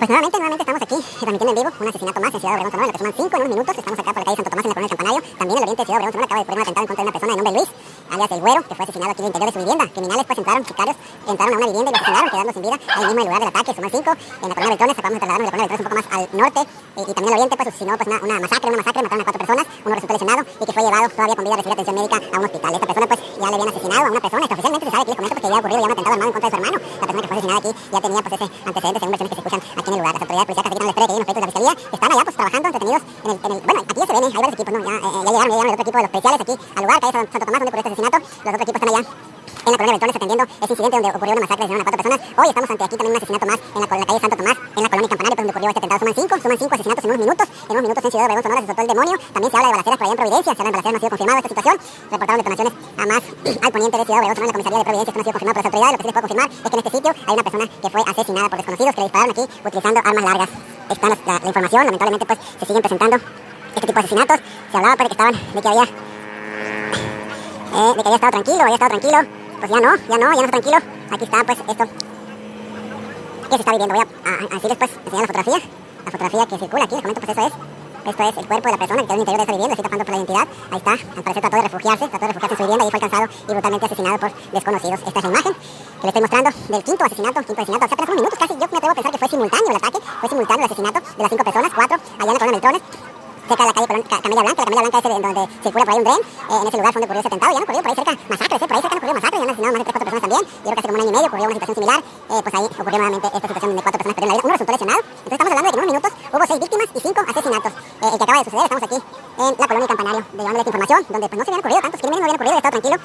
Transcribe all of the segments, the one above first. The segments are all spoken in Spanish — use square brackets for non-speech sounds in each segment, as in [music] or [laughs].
Pues nuevamente, nuevamente estamos aquí transmitiendo en vivo un asesinato más en Ciudad Obregón, Sonora, lo que suman cinco en unos minutos. Estamos acá por la calle Santo Tomás en la colonia del Campanario. También en el oriente de Ciudad Obregón, Sonora, acaba de ocurrir un atentado en contra de una persona de nombre Luis, alias El Güero, que fue asesinado aquí en el interior de su vivienda. Criminales pues entraron, sicarios, entraron a una vivienda y lo asesinaron, quedando sin vida ahí mismo en el lugar del ataque. Suman cinco en la colonia Beltrones, acabamos de trasladarnos de la colonia Beltrones un poco más al norte y, y también al oriente, pues asesinó pues una, una masacre, una masacre, mataron a cuatro personas, uno resultó lesionado y que fue llevado todavía con vida a recibir atención médica a un hospital. Esta persona pues ya le habían asesinado a una persona, esto oficialmente se sabe que les comento pues, que había ocurrido ya un atentado armado en contra de su hermano. La persona que fue asesinada aquí ya tenía pues ese antecedente según versiones que se escuchan aquí en lugar. Las autoridades policiales no les espera que los de la están allá pues trabajando entretenidos en el, en el bueno, aquí ya se ven, hay varios equipos, ¿no? Ya, eh, ya llegaron, ya llegaron el otro equipo los policiales aquí al lugar, calle Santo Tomás, donde ocurrió este asesinato, los otros equipos están allá en la colonia Beltrones atendiendo ese incidente donde ocurrió una masacre, asesinaron a cuatro personas. Hoy estamos ante aquí también un asesinato más en la, en la calle Santo Tomás, en la colonia Campanario, pues, donde ocurrió este atentado. Suman cinco, suman cinco asesinatos en unos minutos. En unos minutos en Ciudad Obregón, Sonora, se soltó el demonio. También se habla de balaceras por allá en Providencia, se habla de balaceras, no ha sido confirmado esta situación. Reportaron detonaciones a más [clears throat] al poniente de Ciudad Obregón, Sonora, en la comisaría de Providencia, esto no ha sido confirmado por las autoridades. Lo que sí les puedo confirmar es que en este sitio hay una persona que fue asesinada por desconocidos que le dispararon aquí utilizando armas largas. Está la, la, la información, lamentablemente pues se siguen presentando este tipo de asesinatos. Se hablaba pues, de que estaban, de que había, eh, de que había estado tranquilo, había estado tranquilo pues ya no, ya no, ya no está tranquilo. Aquí está pues esto que se está viviendo. Voy a, a, a decirles pues, enseñar la fotografía, la fotografía que circula aquí, les comento pues eso es. Esto es el cuerpo de la persona que en el interior de esa vivienda, estoy tapando por la identidad. Ahí está, al parecer trató de refugiarse, trató de refugiarse en su vivienda y fue alcanzado y brutalmente asesinado por desconocidos. Esta es la imagen que le estoy mostrando del quinto asesinato, quinto asesinato. Sea, apenas unos minutos casi, yo me atrevo a pensar que fue simultáneo el ataque, fue simultáneo el asesinato de las cinco personas, cuatro allá en la colonia Beltrones cerca de la calle Camella Blanca, la Camella Blanca es donde circula por ahí un tren, eh, en ese lugar fue donde ocurrió ese atentado, ya no ocurrió por ahí cerca masacres, eh, por ahí cerca no ocurrió masacres, ya han asesinado más de tres, cuatro personas también, y creo que hace como un año y medio ocurrió una situación similar, eh, pues ahí ocurrió nuevamente esta situación donde cuatro personas perdieron la vida, uno resultó lesionado, entonces estamos hablando de que en unos minutos hubo seis víctimas y cinco asesinatos, eh, el que acaba de suceder, estamos aquí en la colonia Campanario, llevándoles información, donde pues no se habían ocurrido tantos crímenes, no habían ocurrido, estado tranquilo,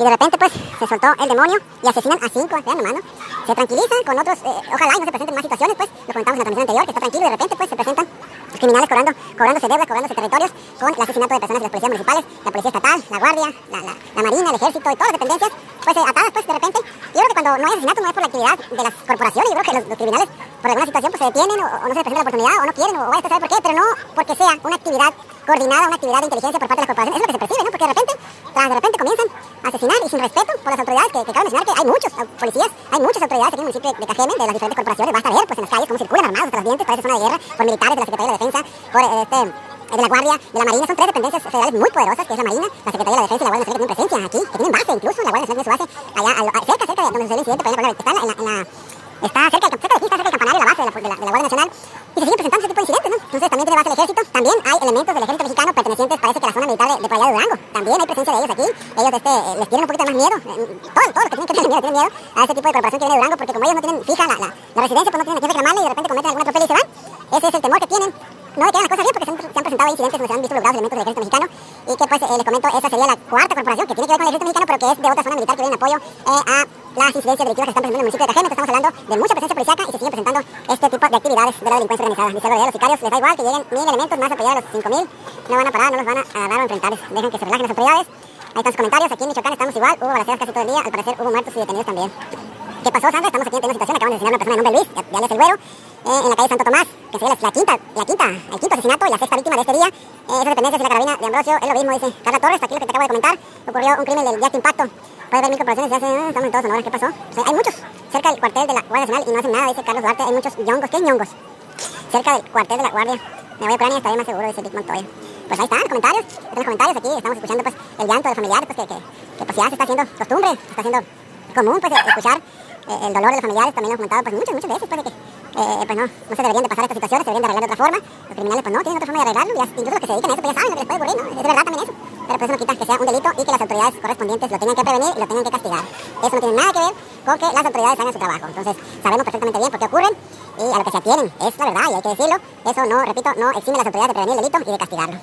y de repente pues se soltó el demonio y asesinan a cinco, vean hermano, se tranquilizan con otros, eh, ojalá y no se presenten más situaciones, pues lo comentamos en la transmisión anterior, que está tranquilo y de repente pues se presentan los criminales cobrando, cobrándose deudas, cobrándose territorios con el asesinato de personas de las policías municipales, la policía estatal, la guardia, la, la, la marina, el ejército y todas las dependencias, pues eh, atadas pues de repente. Yo creo que cuando no hay asesinato no es por la actividad de las corporaciones, yo creo que los, los criminales por alguna situación pues se detienen o, o, no se les presenta la oportunidad o no quieren o vaya a saber por qué, pero no porque sea una actividad coordinada, una actividad de inteligencia por parte de las corporaciones, es lo que se percibe, ¿no? Porque de repente, tras de repente comienzan a asesinar y sin respeto por las autoridades, que, que cabe mencionar que hay muchos policías, hay muchas autoridades aquí en el municipio de Cajeme, de las diferentes corporaciones, basta ver pues en las calles cómo circulan armados los dientes, parece zona de guerra, por militares de la Secretaría de la Defensa, por este de la Guardia, de la Marina, son tres dependencias federales muy poderosas, que es la Marina, la Secretaría de Defensa y la Guardia Nacional que tienen presencia aquí, que tienen base incluso, la Guardia Nacional tiene su base allá, cerca, cerca de donde sucedió el incidente, ejemplo, está en la, en la, está cerca del campanario, la base de la, de la, de la Guardia Nacional, y se siguen presentando ese tipo de incidentes, ¿no? Entonces también tiene base el ejército, también hay elementos del parece que la zona militar de, de por de Durango, también hay presencia de ellos aquí, ellos este, les tienen un poquito más miedo, todos, todos los que tienen que [laughs] tener miedo, tienen miedo a ese tipo de corporación que viene de Durango, porque como ellos no tienen fija la, la, la residencia, pues no tienen a quién reclamarle y de repente cometen alguna atropello y se van, ese es el temor que tienen, no de que hagan las cosas bien porque se han, se han presentado incidentes donde se han visto involucrados elementos del ejército mexicano. Y que pues eh, les comento esa sería la cuarta corporación que tiene que ver con el ejército mexicano pero que es de otra zona militar que viene en apoyo eh, a las incidencias delictivas que están presentando en el municipio de Cajeme estamos hablando de mucha presencia policiaca y se siguen presentando de actividades de la delincuencia organizada. Dice de los sicarios les da igual que lleguen mil elementos más a pelear a los cinco mil. No van a parar no los van a agarrar o enfrentar. Dejen que se relajen las autoridades. Ahí están sus comentarios. Aquí en Michoacán estamos igual. Hubo balaceras casi todo el día. Al parecer hubo muertos y detenidos también. ¿Qué pasó, Sandra? Estamos aquí en una situación, acaban de asesinar a una persona de nombre Luis, es el güero, eh, en la calle Santo Tomás, que sería la, quinta, la quinta, el quinto asesinato y la sexta víctima de este día. Eh, esas dependencias de la carabina de Ambrosio, el obismo, dice Carla Torres, aquí lo que te acabo de comentar, ocurrió un crimen del de impacto. Mil corporaciones, ya se, eh, estamos en todos Sonora, ¿qué pasó? O sea, hay muchos, cerca del cuartel de la Guardia Nacional y no hacen nada, dice Carlos Duarte, hay muchos ñongos, ¿qué es ñongos? Cerca del cuartel de la Guardia, me voy a Ucrania, estaré más seguro, dice Dick Montoya. Pues ahí están los comentarios, están los comentarios aquí, estamos escuchando pues el llanto de los familiares, pues que, que, que pues ya se está haciendo costumbre, se está haciendo común pues escuchar el dolor de los familiares también lo he comentado pues muchas, muchas veces pues de que eh, pues no, no se deberían de pasar estas situaciones, se deberían de arreglar de otra forma. Los criminales pues no tienen otra forma de arreglarlo, ya, incluso los que se dedican a eso pues ya saben lo que les puede ocurrir, ¿no? Es verdad también eso. Pero pues eso no quita que sea un delito y que las autoridades correspondientes lo tengan que prevenir y lo tengan que castigar. Eso no tiene nada que ver con que las autoridades hagan su trabajo. Entonces sabemos perfectamente bien por qué ocurren y a lo que se atienen. Es la verdad y hay que decirlo. Eso no, repito, no exime a las autoridades de prevenir el delito y de castigarlo.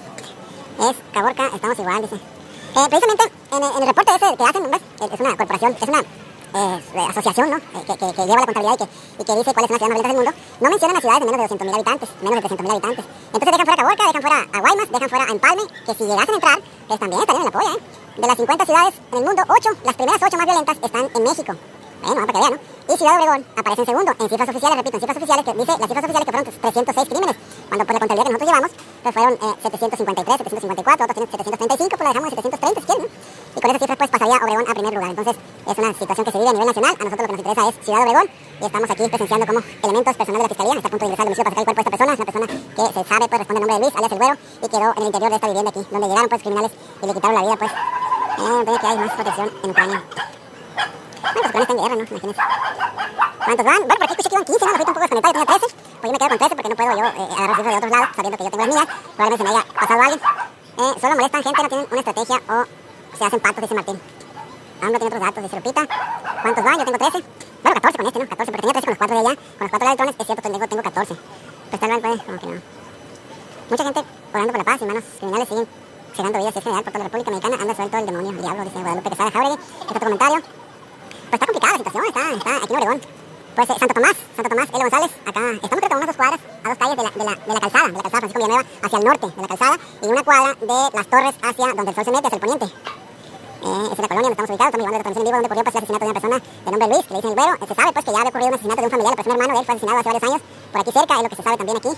Es Caborca, estamos igual, dice. Eh, precisamente en, en, el reporte ese que hacen, ¿ves? es una corporación, es una eh, asociación ¿no? Eh, que, que, lleva la contabilidad y que, y que dice cuáles son las ciudades más violentas del mundo, no mencionan las ciudades de menos de 200.000 habitantes, menos de 300.000 habitantes. Entonces dejan fuera Caborca, dejan fuera a Guaymas, dejan fuera a Empalme, que si llegasen a entrar, pues también estarían en la polla, ¿eh? De las 50 ciudades en el mundo, 8, las primeras 8 más violentas están en México. Bueno, para que vean, ¿no? Y Ciudad Obregón aparece en segundo, en cifras oficiales, repito, en cifras oficiales, que dice las cifras oficiales que fueron 306 crímenes, cuando por la contabilidad que nosotros llevamos, pues fueron eh, 753, 754, otros tienen 735, pues la dejamos en 730 si quieren, ¿no? Y con esas cifras pues pasaría Obregón a primer lugar. Entonces es una situación que se vive a nivel nacional. A nosotros lo que nos interesa es Ciudad Obregón, y estamos aquí presenciando como elementos personales de la fiscalía está a punto de ingresar al domicilio para sacar el cuerpo de esta persona. Una persona que se sabe, pues responde el nombre de Luis, alias el güero, y quedó en el interior de esta vivienda aquí, donde llegaron pues criminales y le quitaron la vida, pues. Eh, que hay más protección en Ucrania. Ucrania está en guerra, ¿no? Imagínense. ¿Cuántos van? Bueno, por aquí escuché que iban 15, ¿no? Ahorita un poco desconectado, yo tenía 13. Pues yo me quedo con 13 porque no puedo yo eh, agarrar cifras de otros lados, sabiendo que yo tengo las mías. Probablemente se me haya pasado alguien. Eh, solo molestan gente, no tienen una estrategia o se hacen patos, dice Martín. Aún no tiene otros datos, dice Lupita. ¿Cuántos van? Yo tengo 13. Bueno, 14 con este, ¿no? 14, porque tenía 13 con los 4 de allá. Con los 4 de electrones, es cierto, tengo, tengo 14. Pues tal vez, pues, como que no. Mucha gente orando por la paz y manos criminales siguen cegando vidas. Si es general por toda la República Mexicana, anda suelto el demonio, el diablo, dice Guadalupe Quesada Jauregui. Este otro comentario. Pues la situación, está, está aquí en Oregón. Pues eh, Santo Tomás, Santo Tomás, L. González, acá estamos creo que a unas dos cuadras, a dos calles de la, de la, de la calzada, de la calzada Francisco Villanueva hacia el norte de la calzada y una cuadra de las torres hacia donde el sol se mete, hacia el poniente. Eh, es la colonia donde estamos ubicados, estamos llevando la transmisión en vivo donde ocurrió pues, el asesinato de una persona de nombre Luis, que le dicen el güero. Eh, se sabe pues que ya había ocurrido un asesinato de un familiar, la persona hermano de él fue asesinado hace varios años por aquí cerca, es lo que se sabe también aquí,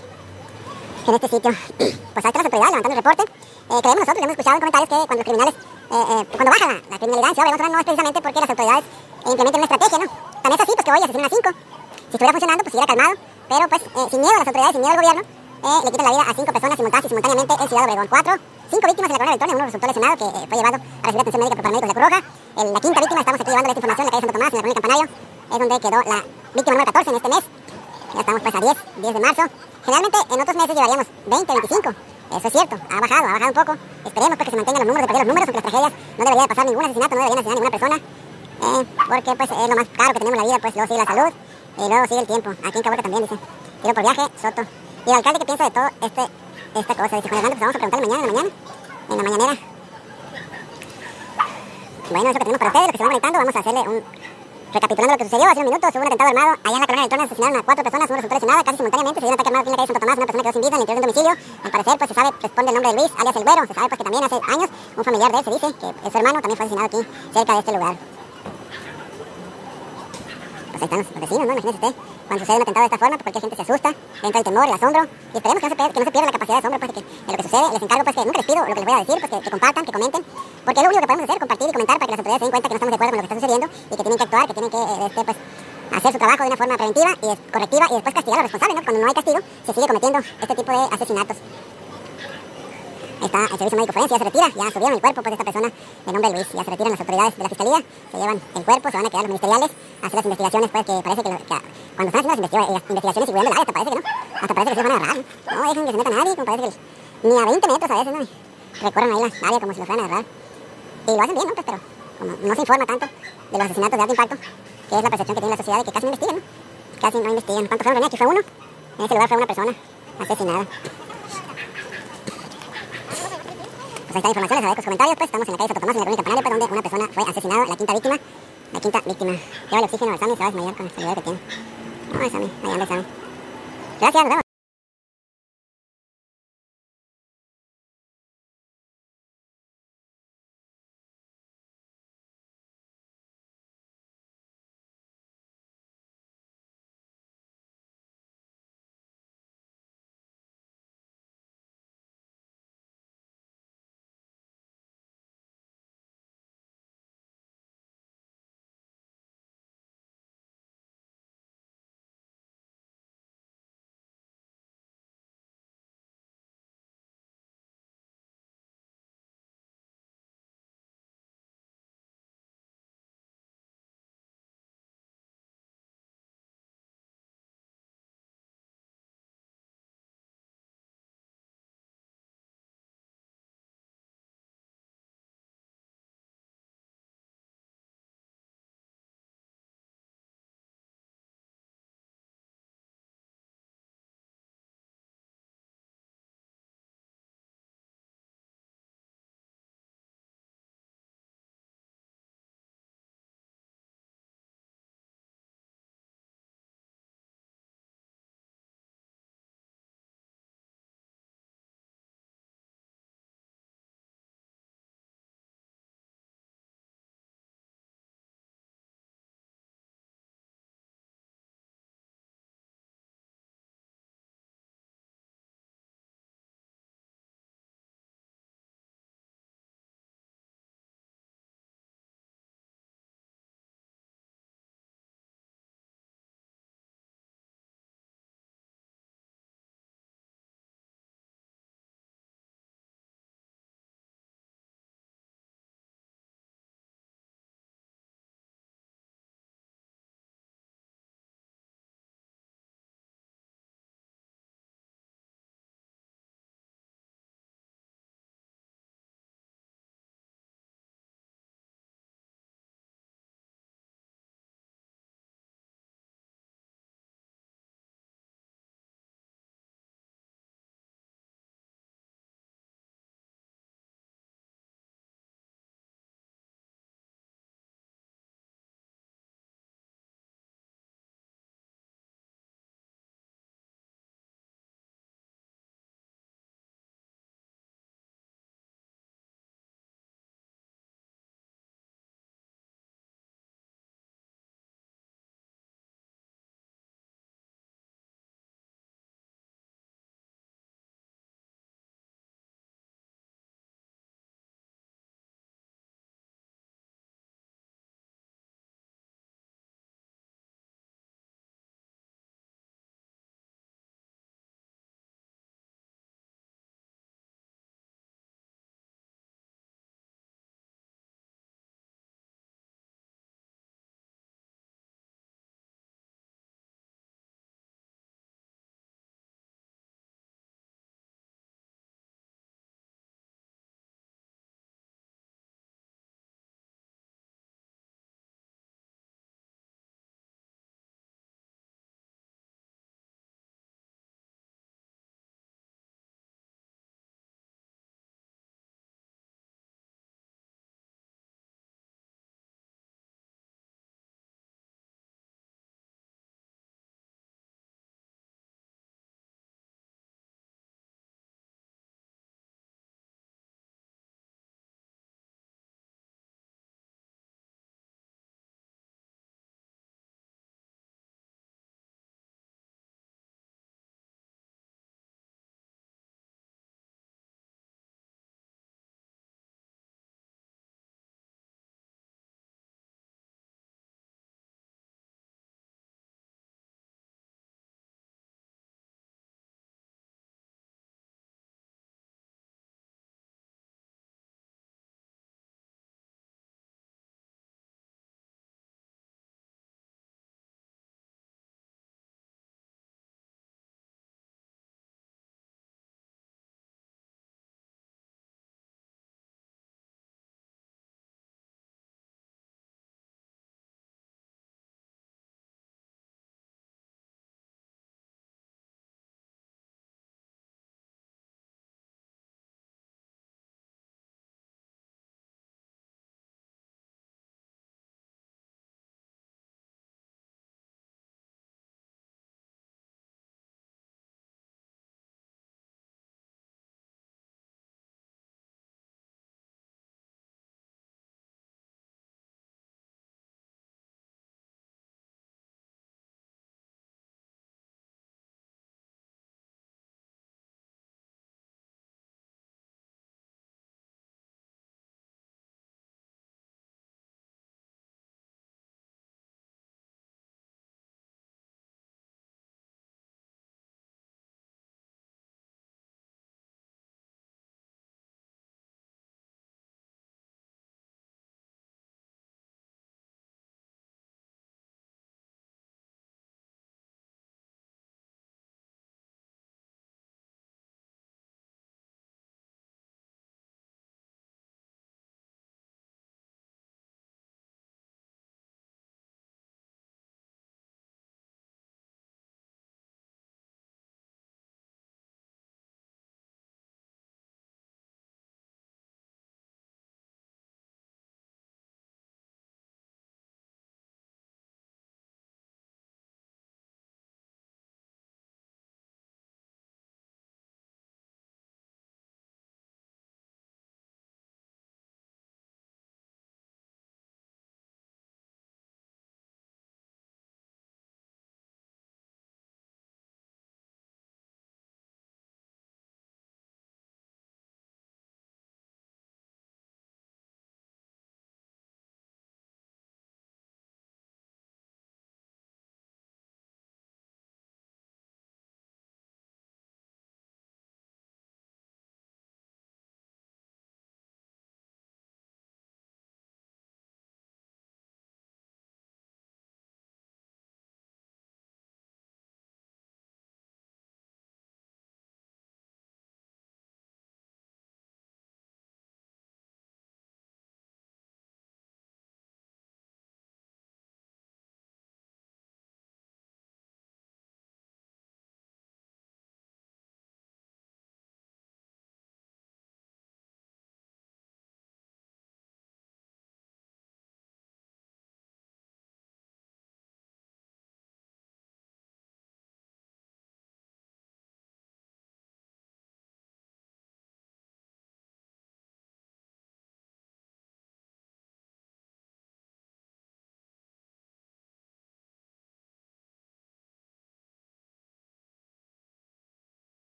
en este sitio. [clears throat] Pues ahí las autoridades levantando el reporte. Eh, creemos nosotros, hemos escuchado en comentarios que cuando los criminales, eh, eh, cuando baja la, la criminalidad en Ciudad Obregón no es precisamente porque las autoridades implementen una estrategia, ¿no? También es así, pues que hoy asesinan a cinco. Si estuviera funcionando, pues estuviera calmado, pero pues eh, sin miedo a las autoridades, sin miedo al gobierno, eh, le quitan la vida a cinco personas simultáneamente, simultáneamente en Ciudad Obregón. Cuatro, cinco víctimas en la colonia Beltrón, uno resultó lesionado que eh, fue llevado a recibir atención médica por paramédicos de Cruz Roja. El, la quinta víctima, estamos aquí llevándole esta información la calle Santo Tomás, en la colonia Campanario, es donde quedó la víctima número 14 en este mes. Ya estamos pues a 10, 10 de marzo. Generalmente en otros meses llevaríamos 20, 25. Eso es cierto, ha bajado, ha bajado un poco. Esperemos pues que se mantengan los números, de los números, aunque las tragedias no debería de pasar ningún asesinato, no deberían asesinar a ninguna persona. Eh, porque pues es lo más caro que tenemos en la vida, pues luego sigue la salud y luego sigue el tiempo. Aquí en Caborca también dice, tiro por viaje, Soto. Y el alcalde, ¿qué piensa de todo este, esta cosa? Dice, Juan Hernando, pues vamos a preguntarle mañana en la mañana, en la mañanera. Bueno, eso que tenemos para ustedes, los que se van conectando, vamos a hacerle un... Recapitulando lo que sucedió hace unos minutos, hubo un atentado armado allá en la colonia del Trono, asesinaron a cuatro personas, uno resultó lesionado casi simultáneamente, se dio un ataque armado aquí en la calle Santo Tomás, una persona quedó sin vida en el interior de un domicilio, al parecer pues se sabe, responde el nombre de Luis, alias el Güero, se sabe pues que también hace años un familiar de él se dice que su hermano, también fue asesinado aquí, cerca de este lugar. Pues ahí están los vecinos, ¿no? Imagínese usted, cuando sucede un atentado de esta forma, pues cualquier gente se asusta, entra el temor, el asombro, y esperemos que no se, pierda, la capacidad de asombro, pues lo que sucede, les encargo pues que nunca les pido lo que les voy a decir, pues que, que compartan, que comenten, porque es lo único que podemos hacer, compartir y comentar para que las autoridades se den cuenta que no estamos de acuerdo con lo que está sucediendo y que tienen que actuar, que tienen que eh, este, pues, hacer su trabajo de una forma preventiva y correctiva y después castigar a los responsables, ¿no? Cuando no hay castigo, se sigue cometiendo este tipo de asesinatos. Está el servicio médico forense, ya se retira, ya subieron el cuerpo pues, de esta persona de nombre Luis, ya se retiran las autoridades de la fiscalía, se llevan el cuerpo, se van a quedar los ministeriales a hacer las investigaciones, pues que parece que, cuando están haciendo las, las investigaciones y cuidando el área, parece que no, hasta parece que se van a agarrar, ¿no? dejan que se meta nadie, como parece que ni a 20 metros a veces, ¿no? recorren ahí la área como si lo fueran a agarrar. Y lo hacen bien, ¿no? Pues, pero como no se informa tanto de los asesinatos de alto impacto, que es la percepción que tiene la sociedad de que casi no investigan, ¿no? Casi no investigan. ¿Cuántos fueron, René? Aquí fue uno. En ese lugar fue una persona asesinada. Pues la información, les agradezco los comentarios, pues estamos en la calle Santo Tomás, en la colonia Campanario, pues donde una persona fue asesinada, la quinta víctima, la quinta víctima. Lleva el oxígeno al Sammy, se va a desmayar con la salud que tiene. No, el Sammy, ahí anda el Sammy. Gracias, nos vemos.